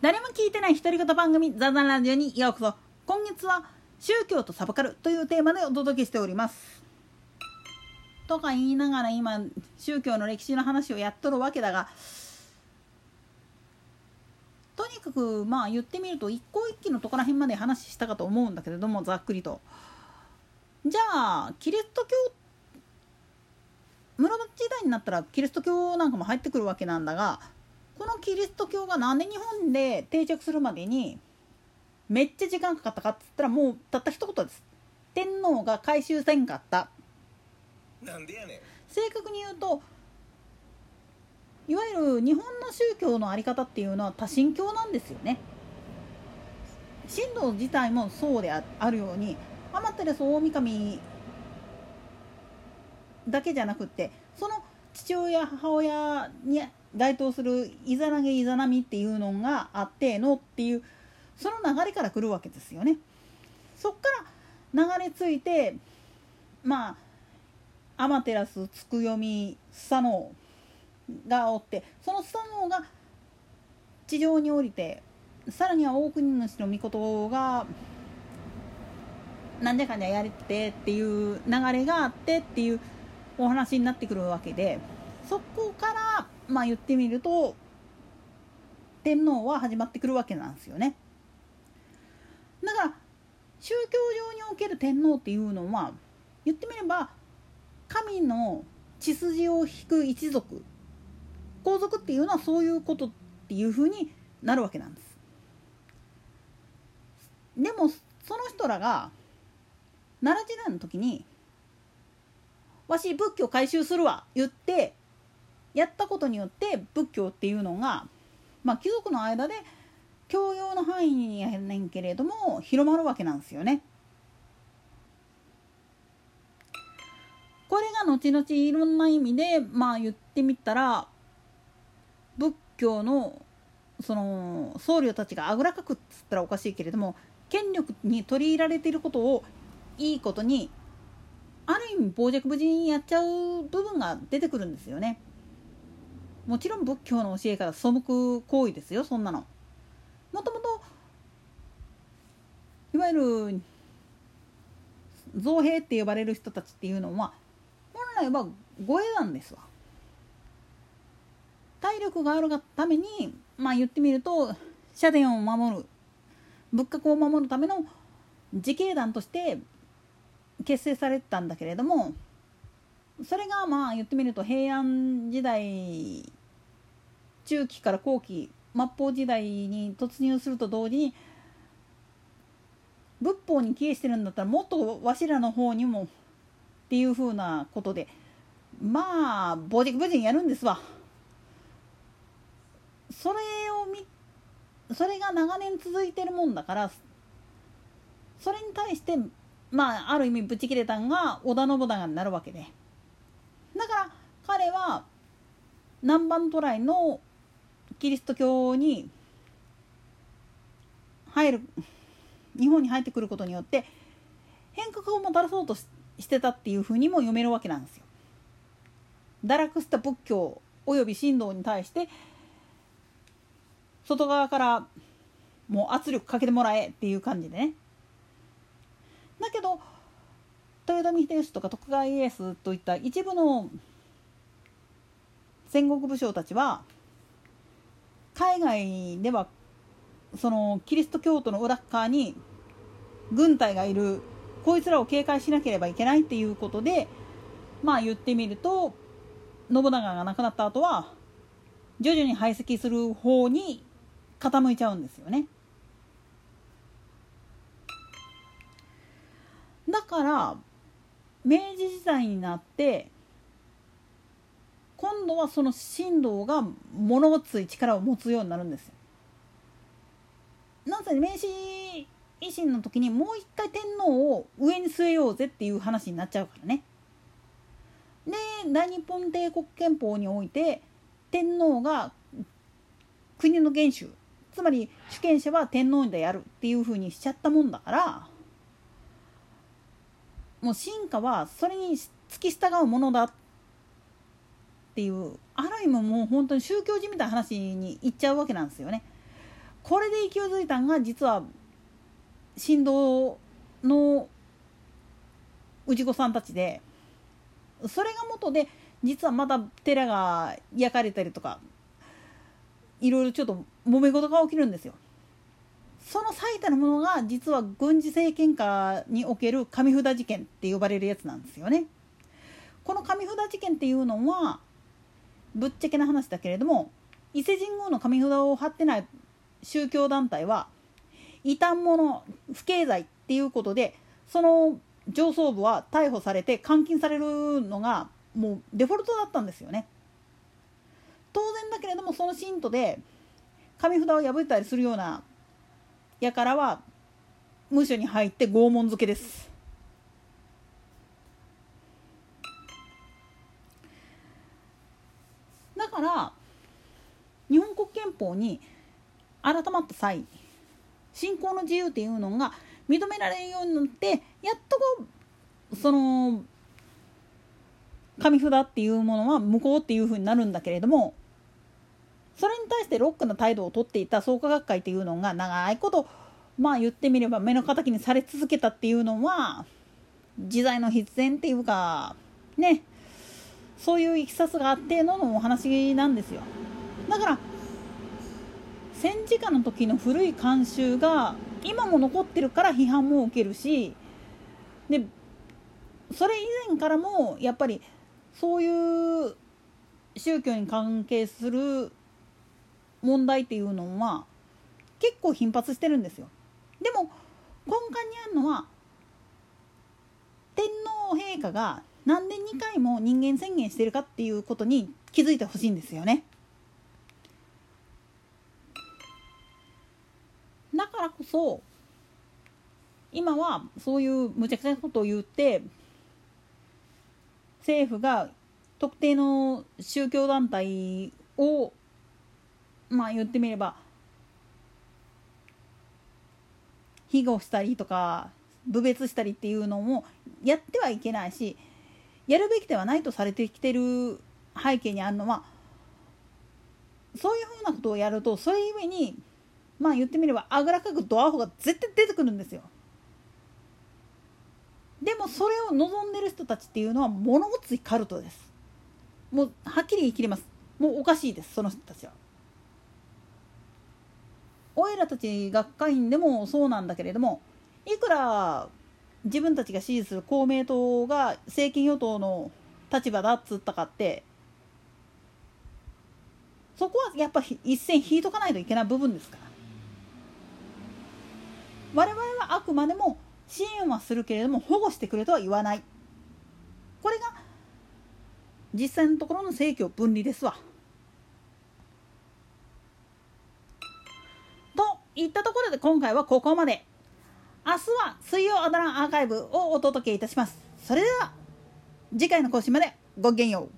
誰も聞いてない独り言番組ザザラジオにようこそ。今月は宗教とサブカルというテーマでお届けしております。とか言いながら今宗教の歴史の話をやっとるわけだがとにかくまあ言ってみると一向一揆のとこら辺まで話したかと思うんだけれどもざっくりと。じゃあキリスト教室町時代になったらキリスト教なんかも入ってくるわけなんだがこのキリスト教がなんで日本で定着するまでにめっちゃ時間かかったかっつったらもうたった一言です。天皇が回収せんかった。なんでやねん。正確に言うといわゆる日本の宗教の在り方っていうのは多神教なんですよね。神道自体もそうであるように天照大神だけじゃなくってその父親母親に該当するイザナゲイザナミっていうのがあってのっていうその流れから来るわけですよね。そっから流れ着いてまあアマテラスつくよみスサノオがおってそのスサノオが地上に降りてさらには大国主の御事がなんじゃかんじゃやれてっていう流れがあってっていうお話になってくるわけでそこからまあ言ってみると天皇は始まってくるわけなんですよね。だから宗教上における天皇っていうのは言ってみれば神の血筋を引く一族皇族っていうのはそういうことっていうふうになるわけなんです。でもその人らが奈良時代の時に「わし仏教改宗するわ」言ってやったことによって仏教っていうのが、まあ、貴族の間で教養の範囲やねんけれども広まるわけなんですよね。これが後々いろんな意味でまあ言ってみたら仏教のその僧侶たちがあぐらかくっつったらおかしいけれども権力に取り入れられていることをいいことにある意味傍若無人にやっちゃう部分が出てくるんですよね。もちろん仏教の教えから背く行為ですよそんなの。もともといわゆる造兵って呼ばれる人たちっていうのは本来は護衛なんですわ。体力があるがためにまあ言ってみると社殿を守る仏閣を守るための自警団として結成されてたんだけれどもそれがまあ言ってみると平安時代中期から後期末法時代に突入すると同時に仏法に帰依してるんだったらもっとわしらの方にもっていうふうなことでまあ傍若無人やるんですわ。それを見それが長年続いてるもんだからそれに対してまあある意味ぶち切れたんが織田信長になるわけでだから彼は南蛮渡来のキリスト教に入る日本に入ってくることによって変革をもたらそうとしてたっていうふうにも読めるわけなんですよ。堕落した仏教および神道に対して外側からもう圧力かけてもらえっていう感じでねだけど豊臣秀吉とか徳川家康といった一部の戦国武将たちは海外ではそのキリスト教徒の裏側に軍隊がいるこいつらを警戒しなければいけないっていうことでまあ言ってみると信長が亡くなった後は徐々に排斥する方に傾いちゃうんですよね。だから明治時代になって今度はその神道が物ごつい力を持つようになるんですよ。なんせ明治維新の時にもう一回天皇を上に据えようぜっていう話になっちゃうからね。で大日本帝国憲法において天皇が国の元首つまり主権者は天皇でやるっていうふうにしちゃったもんだからもう進化はそれに付き従うものだっていうある意味もう本当に宗教じみたいな話にいっちゃうわけなんですよね。これで勢いづいたんが実は神道の氏子さんたちでそれが元で実はまた寺が焼かれたりとかいろいろちょっと揉め事が起きるんですよ。その最たるものが実は軍事政権下における神札事件って呼ばれるやつなんですよね。この神札事件っていうのはぶっちゃけな話だけれども伊勢神宮の神札を貼ってない宗教団体は異端者不敬罪っていうことでその上層部は逮捕されて監禁されるのがもうデフォルトだったんですよね。当然だけれどもその信徒で神札を破ったりするような輩は無所に入って拷問付けです。から日本国憲法に改まった際信仰の自由っていうのが認められるようになってやっとこうその紙札っていうものは無効っていうふうになるんだけれどもそれに対してロックな態度をとっていた創価学会っていうのが長いことまあ言ってみれば目の敵にされ続けたっていうのは時代の必然っていうかねそういういきさつがあってののお話なんですよだから戦時下の時の古い慣習が今も残ってるから批判も受けるしでそれ以前からもやっぱりそういう宗教に関係する問題っていうのは結構頻発してるんですよ。でも根幹にあるのは天皇陛下が何年2回も人間宣言してるかっていうことに気づいてほしいんですよね。だからこそ今はそういう無茶苦茶なことを言って政府が特定の宗教団体をまあ言ってみれば庇護したりとか侮蔑したりっていうのもやってはいけないしやるべきではないとされてきてる背景にあるのはそういうふうなことをやるとそれゆえにまあ言ってみればあぐらかくドアホが絶対出てくるんですよ。でもそれを望んでる人たちっていうのは物ごついカルトです。もうはっきり言い切ります。もうおかしいですその人たちは。おいらたち学会員でもそうなんだけれどもいくら自分たちが支持する公明党が政権与党の立場だっつったかってそこはやっぱ一線引いとかないといけない部分ですから。我々はあくまでも支援はするけれども保護してくれとは言わないこれが実際のところの政教分離ですわ。といったところで今回はここまで明日は水曜アドランアーカイブをお届けいたします。それでは次回の更新までごきげんよう。